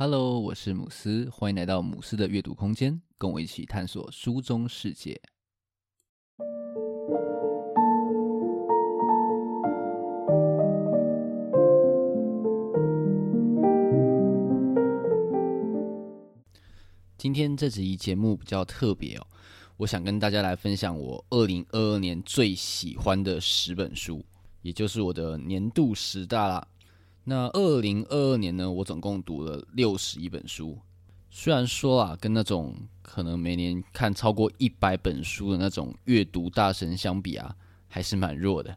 Hello，我是姆斯，欢迎来到姆斯的阅读空间，跟我一起探索书中世界。今天这集节目比较特别哦，我想跟大家来分享我二零二二年最喜欢的十本书，也就是我的年度十大啦。那二零二二年呢，我总共读了六十一本书。虽然说啊，跟那种可能每年看超过一百本书的那种阅读大神相比啊，还是蛮弱的。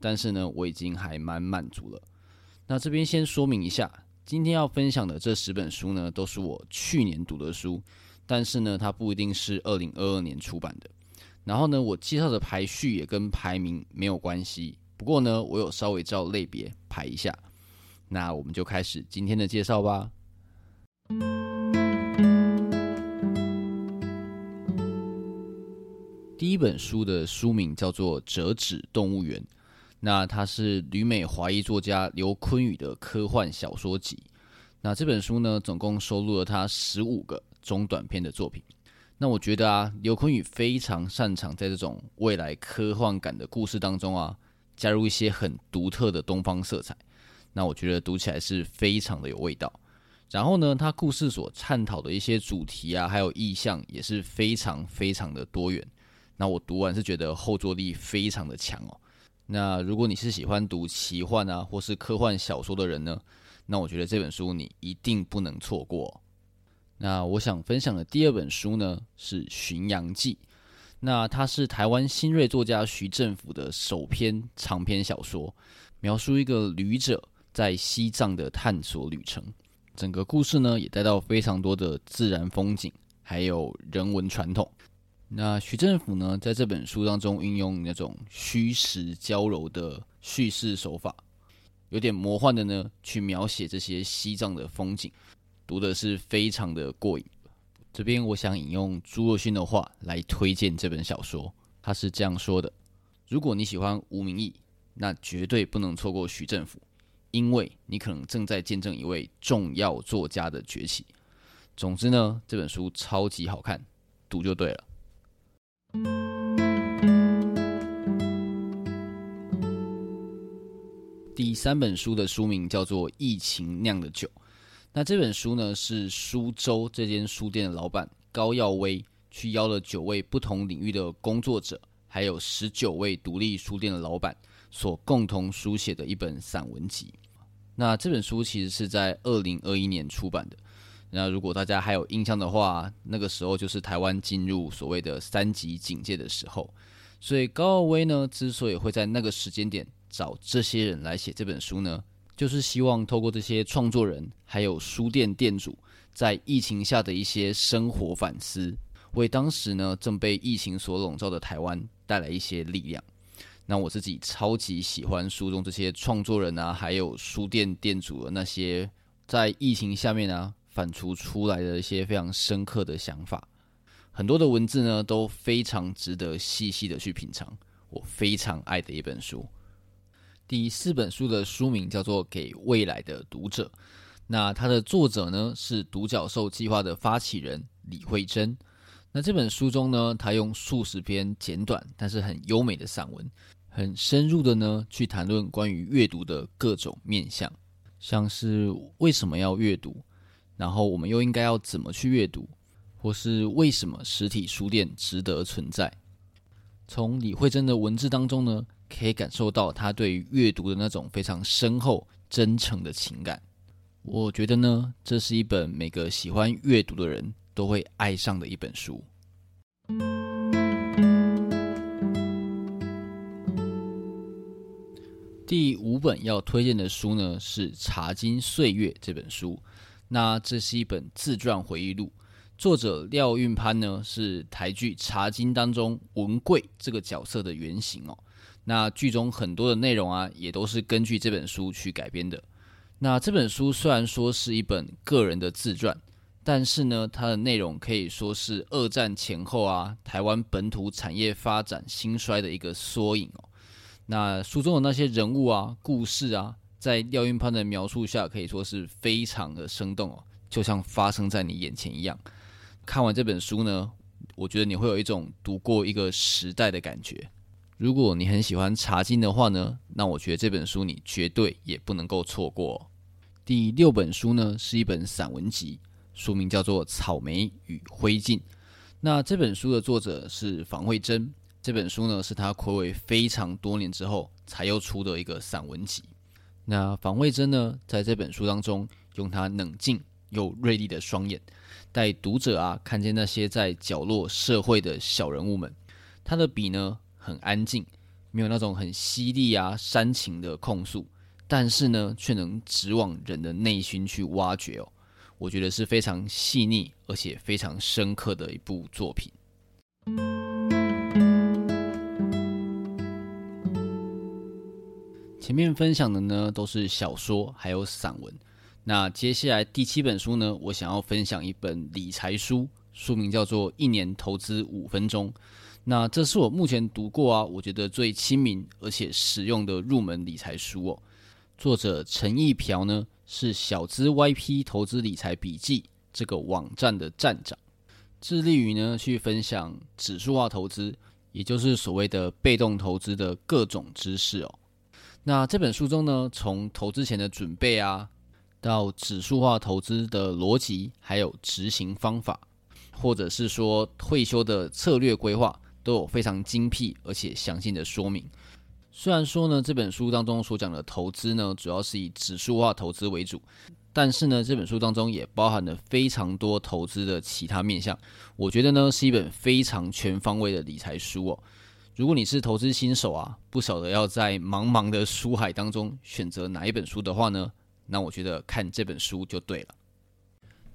但是呢，我已经还蛮满足了。那这边先说明一下，今天要分享的这十本书呢，都是我去年读的书，但是呢，它不一定是二零二二年出版的。然后呢，我介绍的排序也跟排名没有关系。不过呢，我有稍微照类别排一下。那我们就开始今天的介绍吧。第一本书的书名叫做《折纸动物园》，那它是旅美华裔作家刘坤宇的科幻小说集。那这本书呢，总共收录了他十五个中短篇的作品。那我觉得啊，刘坤宇非常擅长在这种未来科幻感的故事当中啊，加入一些很独特的东方色彩。那我觉得读起来是非常的有味道，然后呢，他故事所探讨的一些主题啊，还有意象也是非常非常的多元。那我读完是觉得后坐力非常的强哦。那如果你是喜欢读奇幻啊或是科幻小说的人呢，那我觉得这本书你一定不能错过。那我想分享的第二本书呢是《巡洋记》，那它是台湾新锐作家徐政府的首篇长篇小说，描述一个旅者。在西藏的探索旅程，整个故事呢也带到非常多的自然风景，还有人文传统。那徐政府呢在这本书当中运用那种虚实交融的叙事手法，有点魔幻的呢去描写这些西藏的风景，读的是非常的过瘾。这边我想引用朱若勋的话来推荐这本小说，他是这样说的：如果你喜欢吴明义，那绝对不能错过徐政府。因为你可能正在见证一位重要作家的崛起。总之呢，这本书超级好看，读就对了。第三本书的书名叫做《疫情酿的酒》。那这本书呢，是苏州这间书店的老板高耀威去邀了九位不同领域的工作者，还有十九位独立书店的老板所共同书写的一本散文集。那这本书其实是在二零二一年出版的。那如果大家还有印象的话，那个时候就是台湾进入所谓的三级警戒的时候。所以高傲威呢，之所以会在那个时间点找这些人来写这本书呢，就是希望透过这些创作人还有书店店主在疫情下的一些生活反思，为当时呢正被疫情所笼罩的台湾带来一些力量。那我自己超级喜欢书中这些创作人啊，还有书店店主的那些在疫情下面啊反刍出来的一些非常深刻的想法，很多的文字呢都非常值得细细的去品尝，我非常爱的一本书。第四本书的书名叫做《给未来的读者》，那它的作者呢是独角兽计划的发起人李慧珍。那这本书中呢，他用数十篇简短但是很优美的散文，很深入的呢去谈论关于阅读的各种面向，像是为什么要阅读，然后我们又应该要怎么去阅读，或是为什么实体书店值得存在。从李惠珍的文字当中呢，可以感受到他对于阅读的那种非常深厚、真诚的情感。我觉得呢，这是一本每个喜欢阅读的人都会爱上的一本书。第五本要推荐的书呢，是《茶金岁月》这本书。那这是一本自传回忆录，作者廖运潘呢是台剧《茶金》当中文贵这个角色的原型哦。那剧中很多的内容啊，也都是根据这本书去改编的。那这本书虽然说是一本个人的自传。但是呢，它的内容可以说是二战前后啊，台湾本土产业发展兴衰的一个缩影哦。那书中的那些人物啊、故事啊，在廖运潘的描述下，可以说是非常的生动哦，就像发生在你眼前一样。看完这本书呢，我觉得你会有一种读过一个时代的感觉。如果你很喜欢茶经的话呢，那我觉得这本书你绝对也不能够错过。第六本书呢，是一本散文集，书名叫做《草莓与灰烬》。那这本书的作者是房慧珍。这本书呢，是他暌违非常多年之后才又出的一个散文集。那房慧珍呢，在这本书当中，用他冷静又锐利的双眼，带读者啊看见那些在角落社会的小人物们。他的笔呢，很安静，没有那种很犀利啊煽情的控诉，但是呢，却能直往人的内心去挖掘哦。我觉得是非常细腻而且非常深刻的一部作品。前面分享的呢，都是小说还有散文。那接下来第七本书呢，我想要分享一本理财书，书名叫做《一年投资五分钟》。那这是我目前读过啊，我觉得最亲民而且实用的入门理财书哦。作者陈义瓢呢，是小资 YP 投资理财笔记这个网站的站长，致力于呢去分享指数化投资，也就是所谓的被动投资的各种知识哦。那这本书中呢，从投资前的准备啊，到指数化投资的逻辑，还有执行方法，或者是说退休的策略规划。都有非常精辟而且详尽的说明。虽然说呢，这本书当中所讲的投资呢，主要是以指数化投资为主，但是呢，这本书当中也包含了非常多投资的其他面向。我觉得呢，是一本非常全方位的理财书哦。如果你是投资新手啊，不晓得要在茫茫的书海当中选择哪一本书的话呢，那我觉得看这本书就对了。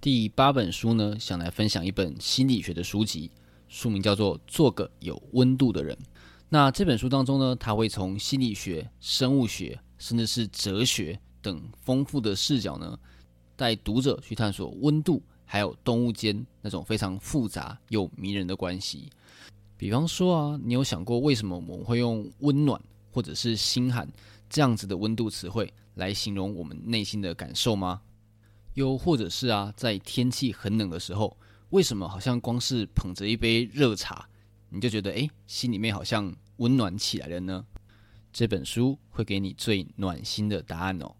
第八本书呢，想来分享一本心理学的书籍。书名叫做《做个有温度的人》。那这本书当中呢，他会从心理学、生物学，甚至是哲学等丰富的视角呢，带读者去探索温度还有动物间那种非常复杂又迷人的关系。比方说啊，你有想过为什么我们会用温暖或者是心寒这样子的温度词汇来形容我们内心的感受吗？又或者是啊，在天气很冷的时候，为什么好像光是捧着一杯热茶，你就觉得诶，心里面好像温暖起来了呢？这本书会给你最暖心的答案哦。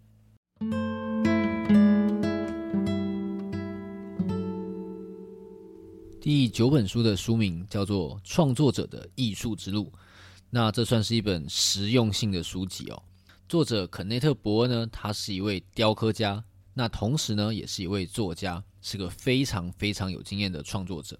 第九本书的书名叫做《创作者的艺术之路》，那这算是一本实用性的书籍哦。作者肯内特·伯恩呢，他是一位雕刻家，那同时呢，也是一位作家。是个非常非常有经验的创作者。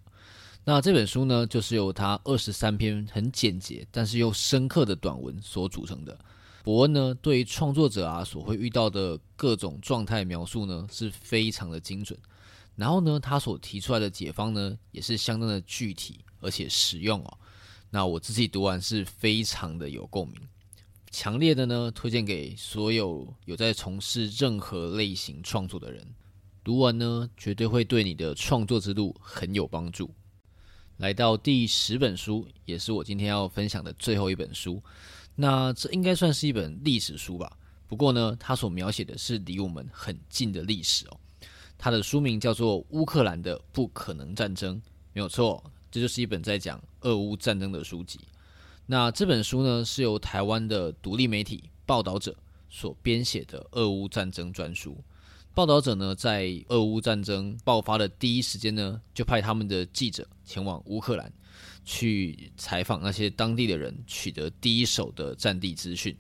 那这本书呢，就是由他二十三篇很简洁但是又深刻的短文所组成的。伯恩呢，对于创作者啊所会遇到的各种状态描述呢，是非常的精准。然后呢，他所提出来的解方呢，也是相当的具体而且实用哦。那我自己读完是非常的有共鸣，强烈的呢推荐给所有有在从事任何类型创作的人。读完呢，绝对会对你的创作之路很有帮助。来到第十本书，也是我今天要分享的最后一本书。那这应该算是一本历史书吧？不过呢，它所描写的是离我们很近的历史哦。它的书名叫做《乌克兰的不可能战争》，没有错，这就是一本在讲俄乌战争的书籍。那这本书呢，是由台湾的独立媒体报道者所编写的俄乌战争专书。报道者呢，在俄乌战争爆发的第一时间呢，就派他们的记者前往乌克兰，去采访那些当地的人，取得第一手的战地资讯。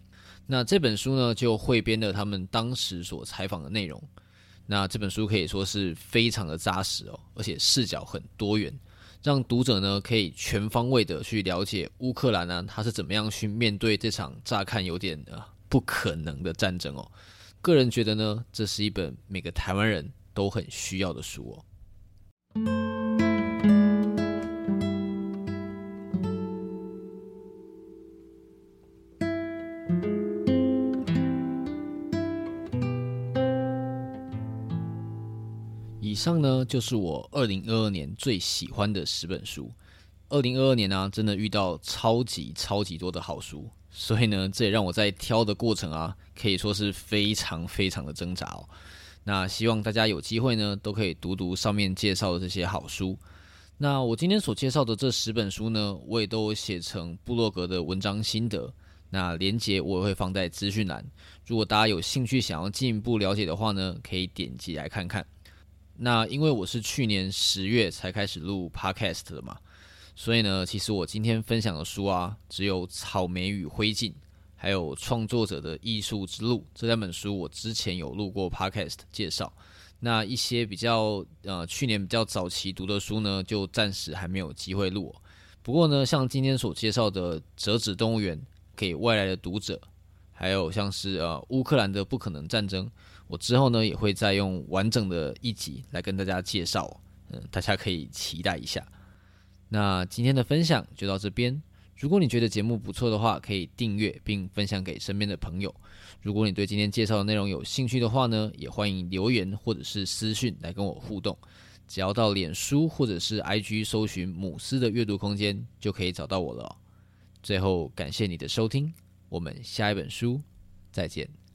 那这本书呢，就汇编了他们当时所采访的内容。那这本书可以说是非常的扎实哦，而且视角很多元，让读者呢可以全方位的去了解乌克兰呢，他是怎么样去面对这场乍看有点呃不可能的战争哦。个人觉得呢，这是一本每个台湾人都很需要的书哦。以上呢，就是我二零二二年最喜欢的十本书。二零二二年呢、真的遇到超级超级多的好书。所以呢，这也让我在挑的过程啊，可以说是非常非常的挣扎哦。那希望大家有机会呢，都可以读读上面介绍的这些好书。那我今天所介绍的这十本书呢，我也都写成部落格的文章心得。那连结我也会放在资讯栏，如果大家有兴趣想要进一步了解的话呢，可以点击来看看。那因为我是去年十月才开始录 Podcast 的嘛，所以呢，其实我今天分享的书啊，只有《草莓与灰烬》，还有《创作者的艺术之路》这两本书，我之前有录过 Podcast 介绍。那一些比较呃去年比较早期读的书呢，就暂时还没有机会录。不过呢，像今天所介绍的《折纸动物园》给外来的读者，还有像是呃乌克兰的不可能战争，我之后呢也会再用完整的一集来跟大家介绍，嗯，大家可以期待一下。那今天的分享就到这边。如果你觉得节目不错的话，可以订阅并分享给身边的朋友。如果你对今天介绍的内容有兴趣的话呢，也欢迎留言或者是私讯来跟我互动。只要到脸书或者是 IG 搜寻“母斯的阅读空间”，就可以找到我了。最后，感谢你的收听，我们下一本书再见。